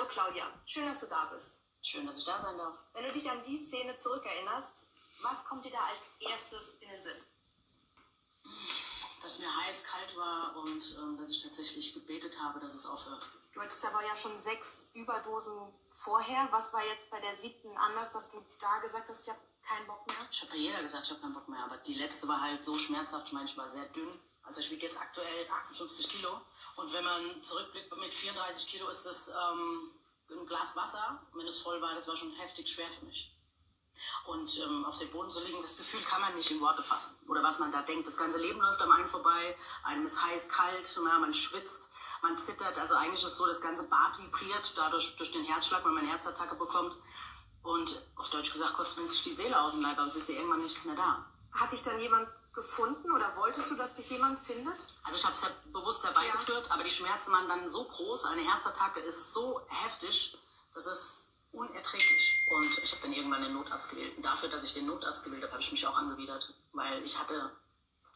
Hallo Claudia, schön, dass du da bist. Schön, dass ich da sein darf. Wenn du dich an die Szene zurückerinnerst, was kommt dir da als erstes in den Sinn? Dass mir heiß, kalt war und ähm, dass ich tatsächlich gebetet habe, dass es aufhört. Du hattest aber ja schon sechs Überdosen vorher. Was war jetzt bei der siebten anders, dass du da gesagt hast, ich habe keinen Bock mehr? Ich habe bei jeder gesagt, ich habe keinen Bock mehr, aber die letzte war halt so schmerzhaft. Ich meine, ich war sehr dünn. Also ich wiege jetzt aktuell 58 Kilo. Und wenn man zurückblickt mit 34 Kilo, ist das ähm, ein Glas Wasser. Wenn es voll war, das war schon heftig schwer für mich. Und ähm, auf dem Boden zu liegen, das Gefühl kann man nicht in Worte fassen. Oder was man da denkt. Das ganze Leben läuft am einen vorbei. Einem ist heiß, kalt, ja, man schwitzt, man zittert. Also eigentlich ist so, das ganze Bad vibriert dadurch durch den Herzschlag, wenn man eine Herzattacke bekommt. Und auf Deutsch gesagt, kurz sich die Seele aus dem Leib, aber es ist ja irgendwann nichts mehr da. Hat dich dann jemand gefunden oder wolltest du, dass dich jemand findet? Also ich habe es ja bewusst herbeigeführt, ja. aber die Schmerzen waren dann so groß, eine Herzattacke ist so heftig, das ist unerträglich. Und ich habe dann irgendwann den Notarzt gewählt. Und dafür, dass ich den Notarzt gewählt habe, habe ich mich auch angewidert, weil ich hatte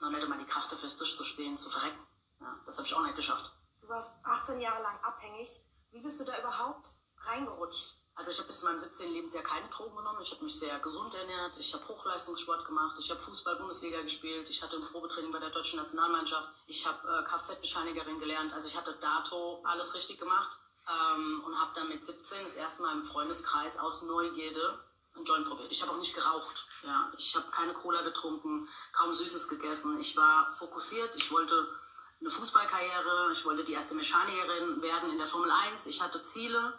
noch nicht einmal die Kraft dafür, durchzustehen, zu verrecken. Ja, das habe ich auch nicht geschafft. Du warst 18 Jahre lang abhängig. Wie bist du da überhaupt reingerutscht? Also ich habe bis zu meinem 17. Lebensjahr keine Drogen genommen. Ich habe mich sehr gesund ernährt. Ich habe Hochleistungssport gemacht. Ich habe Fußball-Bundesliga gespielt. Ich hatte ein Probetraining bei der deutschen Nationalmannschaft. Ich habe äh, Kfz-Bescheinigerin gelernt. Also ich hatte dato alles richtig gemacht ähm, und habe dann mit 17 das erste Mal im Freundeskreis aus Neugierde einen Joint probiert. Ich habe auch nicht geraucht. Ja. Ich habe keine Cola getrunken, kaum Süßes gegessen. Ich war fokussiert. Ich wollte eine Fußballkarriere. Ich wollte die erste Mechanikerin werden in der Formel 1. Ich hatte Ziele.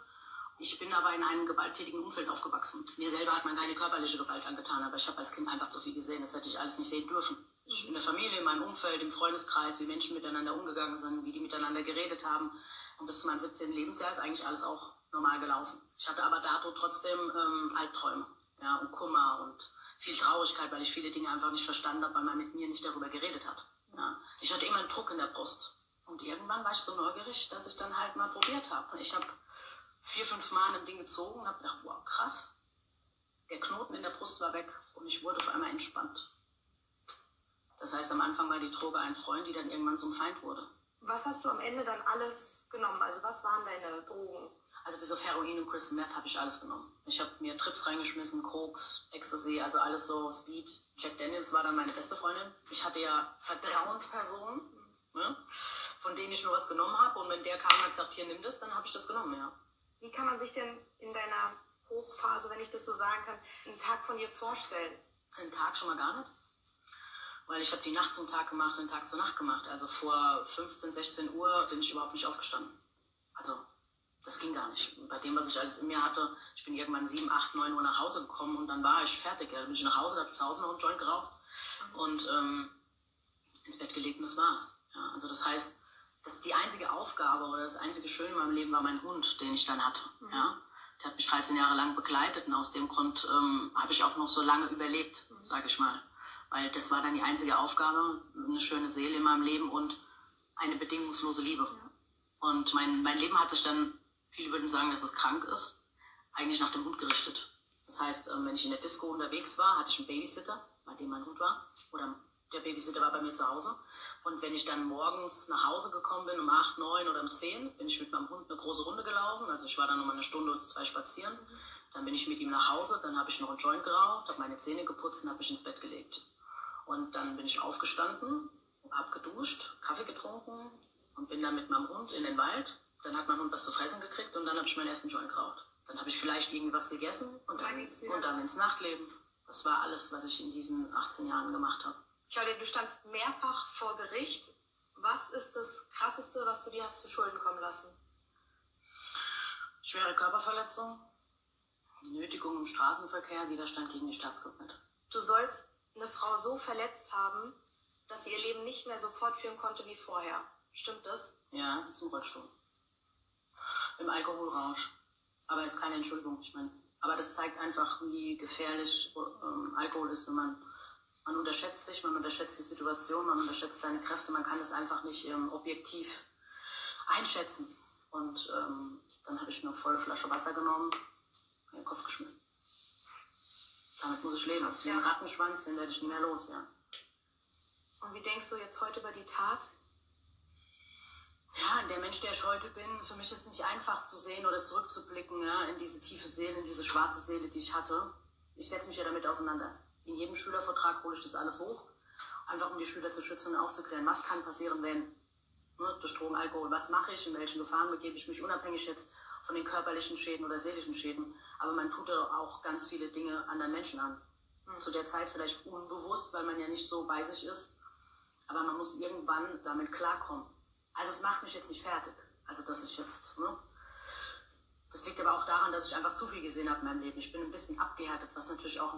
Ich bin aber in einem gewalttätigen Umfeld aufgewachsen. Mir selber hat man keine körperliche Gewalt angetan, aber ich habe als Kind einfach zu viel gesehen. Das hätte ich alles nicht sehen dürfen. Ich in der Familie, in meinem Umfeld, im Freundeskreis, wie Menschen miteinander umgegangen sind, wie die miteinander geredet haben. Und bis zu meinem 17. Lebensjahr ist eigentlich alles auch normal gelaufen. Ich hatte aber dato trotzdem ähm, Albträume ja, und Kummer und viel Traurigkeit, weil ich viele Dinge einfach nicht verstanden habe, weil man mit mir nicht darüber geredet hat. Ja. Ich hatte immer einen Druck in der Brust. Und irgendwann war ich so neugierig, dass ich dann halt mal probiert habe. Ich habe vier, fünf Mal an dem Ding gezogen und habe gedacht, wow, krass. Der Knoten in der Brust war weg und ich wurde auf einmal entspannt. Das heißt, am Anfang war die Droge ein Freund, die dann irgendwann zum Feind wurde. Was hast du am Ende dann alles genommen? Also was waren deine Drogen? Also bis auf Heroin und Crystal Meth habe ich alles genommen. Ich habe mir Trips reingeschmissen, Koks, Ecstasy, also alles so, Speed. Jack Daniels war dann meine beste Freundin. Ich hatte ja Vertrauenspersonen, ne, von denen ich nur was genommen habe. Und wenn der kam und gesagt, hier, nimm das, dann habe ich das genommen, ja. Wie kann man sich denn in deiner Hochphase, wenn ich das so sagen kann, einen Tag von dir vorstellen? Einen Tag schon mal gar nicht. Weil ich habe die Nacht zum Tag gemacht und den Tag zur Nacht gemacht. Also vor 15, 16 Uhr bin ich überhaupt nicht aufgestanden. Also das ging gar nicht. Bei dem, was ich alles in mir hatte, ich bin irgendwann 7, 8, 9 Uhr nach Hause gekommen und dann war ich fertig. Ja. Dann bin ich nach Hause, habe zu Hause noch einen Joint geraucht und ähm, ins Bett gelegt und das war's. Ja. Also das heißt, das die einzige Aufgabe oder das einzige Schöne in meinem Leben war mein Hund, den ich dann hatte. Mhm. Ja? Der hat mich 13 Jahre lang begleitet und aus dem Grund ähm, habe ich auch noch so lange überlebt, mhm. sage ich mal. Weil das war dann die einzige Aufgabe, eine schöne Seele in meinem Leben und eine bedingungslose Liebe. Ja. Und mein, mein Leben hat sich dann, viele würden sagen, dass es krank ist, eigentlich nach dem Hund gerichtet. Das heißt, ähm, wenn ich in der Disco unterwegs war, hatte ich einen Babysitter, bei dem mein Hund war, oder der Babysitter war bei mir zu Hause. Und wenn ich dann morgens nach Hause gekommen bin, um 8, 9 oder um 10, bin ich mit meinem Hund eine große Runde gelaufen. Also ich war dann nochmal eine Stunde oder zwei spazieren. Dann bin ich mit ihm nach Hause, dann habe ich noch einen Joint geraucht, habe meine Zähne geputzt und habe mich ins Bett gelegt. Und dann bin ich aufgestanden, habe geduscht, Kaffee getrunken und bin dann mit meinem Hund in den Wald. Dann hat mein Hund was zu fressen gekriegt und dann habe ich meinen ersten Joint geraucht. Dann habe ich vielleicht irgendwas gegessen und dann, und dann ins Nachtleben. Das war alles, was ich in diesen 18 Jahren gemacht habe. Claudia, du standst mehrfach vor Gericht. Was ist das Krasseste, was du dir hast zu Schulden kommen lassen? Schwere Körperverletzung, Nötigung im Straßenverkehr, Widerstand gegen die Staatsgewalt. Du sollst eine Frau so verletzt haben, dass sie ihr Leben nicht mehr so fortführen konnte wie vorher. Stimmt das? Ja, sie ist im Rollstuhl. Im Alkoholrausch. Aber ist keine Entschuldigung, ich meine. Aber das zeigt einfach, wie gefährlich ähm, Alkohol ist, wenn man man unterschätzt sich, man unterschätzt die Situation, man unterschätzt seine Kräfte, man kann es einfach nicht ähm, objektiv einschätzen. Und ähm, dann habe ich eine volle Flasche Wasser genommen, in den Kopf geschmissen. Damit muss ich leben. Das ist wie ein Rattenschwanz, den werde ich nicht mehr los, ja. Und wie denkst du jetzt heute über die Tat? ja, der Mensch, der ich heute bin, für mich ist es nicht einfach zu sehen oder zurückzublicken ja, in diese tiefe Seele, in diese schwarze Seele, die ich hatte. Ich setze mich ja damit auseinander. In jedem Schülervertrag hole ich das alles hoch, einfach um die Schüler zu schützen und aufzuklären, was kann passieren, wenn ne, durch Drogen, Alkohol, was mache ich, in welchen Gefahren begebe ich mich, unabhängig jetzt von den körperlichen Schäden oder seelischen Schäden. Aber man tut auch ganz viele Dinge anderen Menschen an. Mhm. Zu der Zeit vielleicht unbewusst, weil man ja nicht so bei sich ist. Aber man muss irgendwann damit klarkommen. Also es macht mich jetzt nicht fertig. Also dass ich jetzt, ne? Das liegt aber auch daran, dass ich einfach zu viel gesehen habe in meinem Leben. Ich bin ein bisschen abgehärtet, was natürlich auch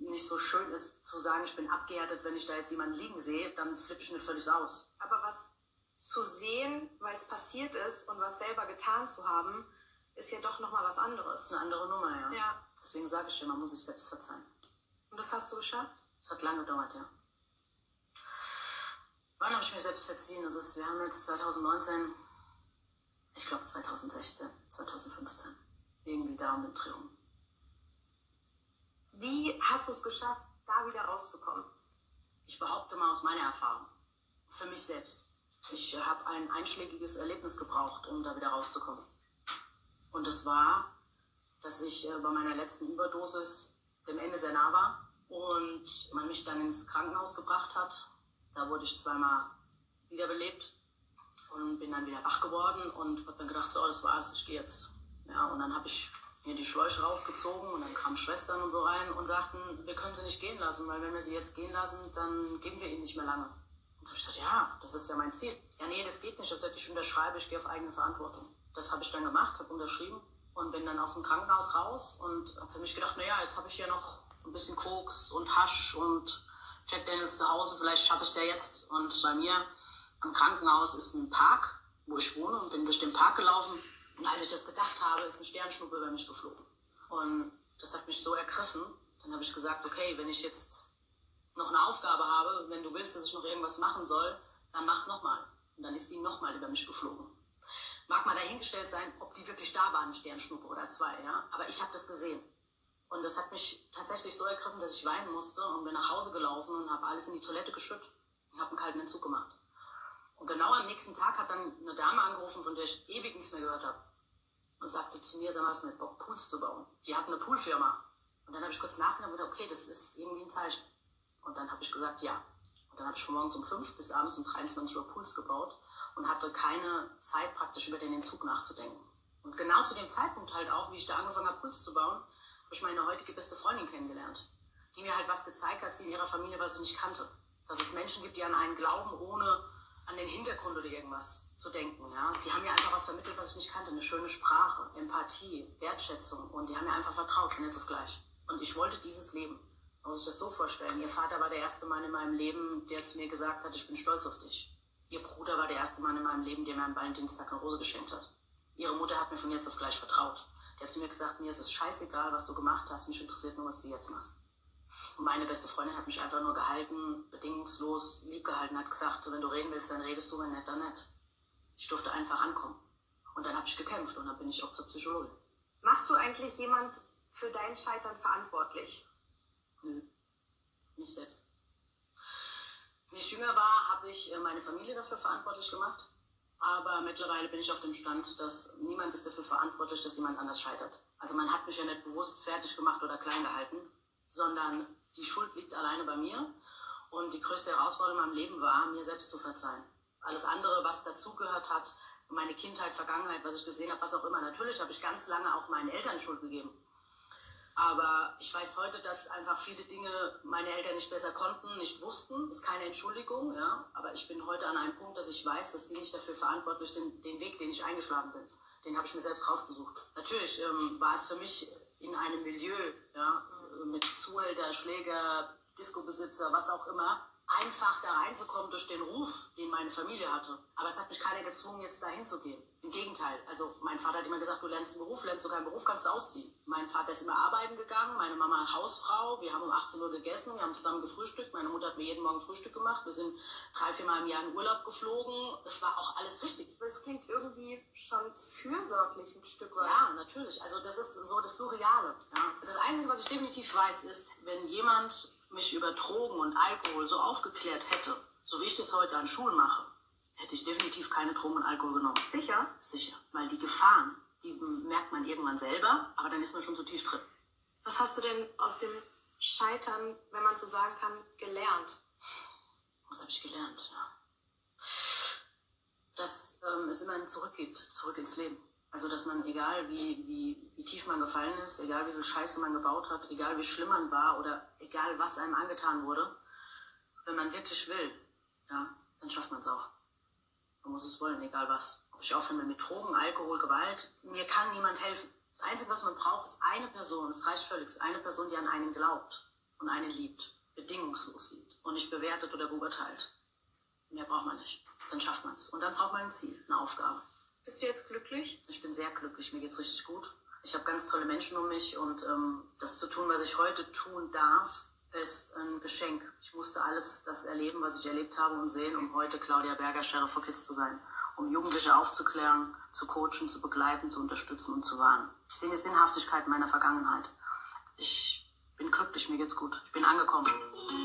nicht so schön ist zu sagen, ich bin abgehärtet, wenn ich da jetzt jemanden liegen sehe, dann flippe ich nicht völlig aus. Aber was zu sehen, weil es passiert ist und was selber getan zu haben, ist ja doch nochmal was anderes. Das ist eine andere Nummer, ja. ja. Deswegen sage ich dir, man muss sich selbst verzeihen. Und das hast du geschafft? Das hat lange gedauert, ja. Wann habe ich mir selbst verziehen? Das ist, wir haben jetzt 2019, ich glaube 2016, 2015. Irgendwie da um den Dreh Wie hast du es geschafft, da wieder rauszukommen? Ich behaupte mal aus meiner Erfahrung. Für mich selbst. Ich habe ein einschlägiges Erlebnis gebraucht, um da wieder rauszukommen. Und das war, dass ich äh, bei meiner letzten Überdosis dem Ende sehr nah war und man mich dann ins Krankenhaus gebracht hat da wurde ich zweimal wiederbelebt und bin dann wieder wach geworden und habe mir gedacht, so, das war's, ich gehe jetzt. Ja, und dann habe ich mir die Schläuche rausgezogen und dann kamen Schwestern und so rein und sagten, wir können sie nicht gehen lassen, weil wenn wir sie jetzt gehen lassen, dann geben wir ihnen nicht mehr lange. Und da habe ich gesagt, ja, das ist ja mein Ziel. Ja, nee, das geht nicht. Ich habe ich unterschreibe, ich gehe auf eigene Verantwortung. Das habe ich dann gemacht, habe unterschrieben und bin dann aus dem Krankenhaus raus und habe für mich gedacht, naja, jetzt habe ich hier noch ein bisschen Koks und Hasch und Jack Daniels zu Hause, vielleicht schaffe ich es ja jetzt. Und bei mir am Krankenhaus ist ein Park, wo ich wohne und bin durch den Park gelaufen. Und als ich das gedacht habe, ist eine Sternschnuppe über mich geflogen. Und das hat mich so ergriffen. Dann habe ich gesagt, okay, wenn ich jetzt noch eine Aufgabe habe, wenn du willst, dass ich noch irgendwas machen soll, dann mach's nochmal. Und dann ist die nochmal über mich geflogen. Mag mal dahingestellt sein, ob die wirklich da war, eine Sternschnuppe oder zwei, ja. Aber ich habe das gesehen. Und das hat mich tatsächlich so ergriffen, dass ich weinen musste und bin nach Hause gelaufen und habe alles in die Toilette geschüttet und habe einen kalten Entzug gemacht. Und genau am nächsten Tag hat dann eine Dame angerufen, von der ich ewig nichts mehr gehört habe. Und sagte zu mir, sag mal, hast du Bock, Pools zu bauen? Die hat eine Poolfirma. Und dann habe ich kurz nachgedacht und gedacht, okay, das ist irgendwie ein Zeichen. Und dann habe ich gesagt, ja. Und dann habe ich von morgens um 5 bis abends um 23 Uhr Pools gebaut und hatte keine Zeit praktisch über den Entzug nachzudenken. Und genau zu dem Zeitpunkt halt auch, wie ich da angefangen habe, Pools zu bauen, habe ich meine heutige beste Freundin kennengelernt, die mir halt was gezeigt hat, sie in ihrer Familie, was ich nicht kannte. Dass es Menschen gibt, die an einen glauben, ohne an den Hintergrund oder irgendwas zu denken. Ja? Die haben mir einfach was vermittelt, was ich nicht kannte. Eine schöne Sprache, Empathie, Wertschätzung. Und die haben mir einfach vertraut, von jetzt auf gleich. Und ich wollte dieses Leben. Man muss sich das so vorstellen. Ihr Vater war der erste Mann in meinem Leben, der zu mir gesagt hat, ich bin stolz auf dich. Ihr Bruder war der erste Mann in meinem Leben, der mir am Valentinstag eine Rose geschenkt hat. Ihre Mutter hat mir von jetzt auf gleich vertraut. Der hat zu mir gesagt, mir ist es scheißegal, was du gemacht hast, mich interessiert nur, was du jetzt machst. Und meine beste Freundin hat mich einfach nur gehalten, bedingungslos lieb gehalten, hat gesagt, wenn du reden willst, dann redest du, wenn nicht, dann nicht. Ich durfte einfach ankommen. Und dann habe ich gekämpft und dann bin ich auch zur Psychologin. Machst du eigentlich jemand für dein Scheitern verantwortlich? Nö, nicht selbst. Als ich jünger war, habe ich äh, meine Familie dafür verantwortlich gemacht. Aber mittlerweile bin ich auf dem Stand, dass niemand ist dafür verantwortlich, dass jemand anders scheitert. Also man hat mich ja nicht bewusst fertig gemacht oder klein gehalten, sondern die Schuld liegt alleine bei mir. Und die größte Herausforderung in meinem Leben war, mir selbst zu verzeihen. Alles andere, was dazugehört hat, meine Kindheit, Vergangenheit, was ich gesehen habe, was auch immer. Natürlich habe ich ganz lange auch meinen Eltern Schuld gegeben. Aber ich weiß heute, dass einfach viele Dinge meine Eltern nicht besser konnten, nicht wussten. Das ist keine Entschuldigung, ja. Aber ich bin heute an einem Punkt, dass ich weiß, dass sie nicht dafür verantwortlich sind, den Weg, den ich eingeschlagen bin. Den habe ich mir selbst rausgesucht. Natürlich ähm, war es für mich in einem Milieu, ja, mit Zuhälter, Schläger, Discobesitzer, was auch immer, einfach da reinzukommen durch den Ruf, den meine Familie hatte. Aber es hat mich keiner gezwungen, jetzt dahin zu gehen. Im Gegenteil. Also mein Vater hat immer gesagt, du lernst einen Beruf, lernst du keinen Beruf, kannst du ausziehen. Mein Vater ist immer arbeiten gegangen, meine Mama Hausfrau. Wir haben um 18 Uhr gegessen, wir haben zusammen gefrühstückt. Meine Mutter hat mir jeden Morgen Frühstück gemacht. Wir sind drei, vier Mal im Jahr in Urlaub geflogen. Es war auch alles richtig. Das klingt irgendwie schon fürsorglich ein Stück weit. Ja, natürlich. Also das ist so das Surreale. Ja. Das Einzige, was ich definitiv weiß, ist, wenn jemand mich über Drogen und Alkohol so aufgeklärt hätte, so wie ich das heute an Schulen mache, hätte ich definitiv keine Drogen und Alkohol genommen. Sicher? Sicher. Weil die Gefahren, die merkt man irgendwann selber, aber dann ist man schon so tief drin. Was hast du denn aus dem Scheitern, wenn man so sagen kann, gelernt? Was habe ich gelernt? Ja. Dass ähm, es immer ein Zurück gibt, zurück ins Leben. Also, dass man, egal wie, wie, wie tief man gefallen ist, egal wie viel Scheiße man gebaut hat, egal wie schlimm man war oder egal was einem angetan wurde, wenn man wirklich will, ja, dann schafft man es auch. Man muss es wollen, egal was. Ob ich aufhöre mit Drogen, Alkohol, Gewalt, mir kann niemand helfen. Das Einzige, was man braucht, ist eine Person. Es reicht völlig. Ist eine Person, die an einen glaubt und einen liebt. Bedingungslos liebt. Und nicht bewertet oder beurteilt. Mehr braucht man nicht. Dann schafft man es. Und dann braucht man ein Ziel, eine Aufgabe. Bist du jetzt glücklich? Ich bin sehr glücklich. Mir geht's richtig gut. Ich habe ganz tolle Menschen um mich und ähm, das zu tun, was ich heute tun darf, ist ein Geschenk. Ich musste alles das erleben, was ich erlebt habe und sehen, um heute Claudia Berger, Sheriff for Kids zu sein. Um Jugendliche aufzuklären, zu coachen, zu begleiten, zu unterstützen und zu warnen. Ich sehe die Sinnhaftigkeit meiner Vergangenheit. Ich bin glücklich, mir geht's gut. Ich bin angekommen.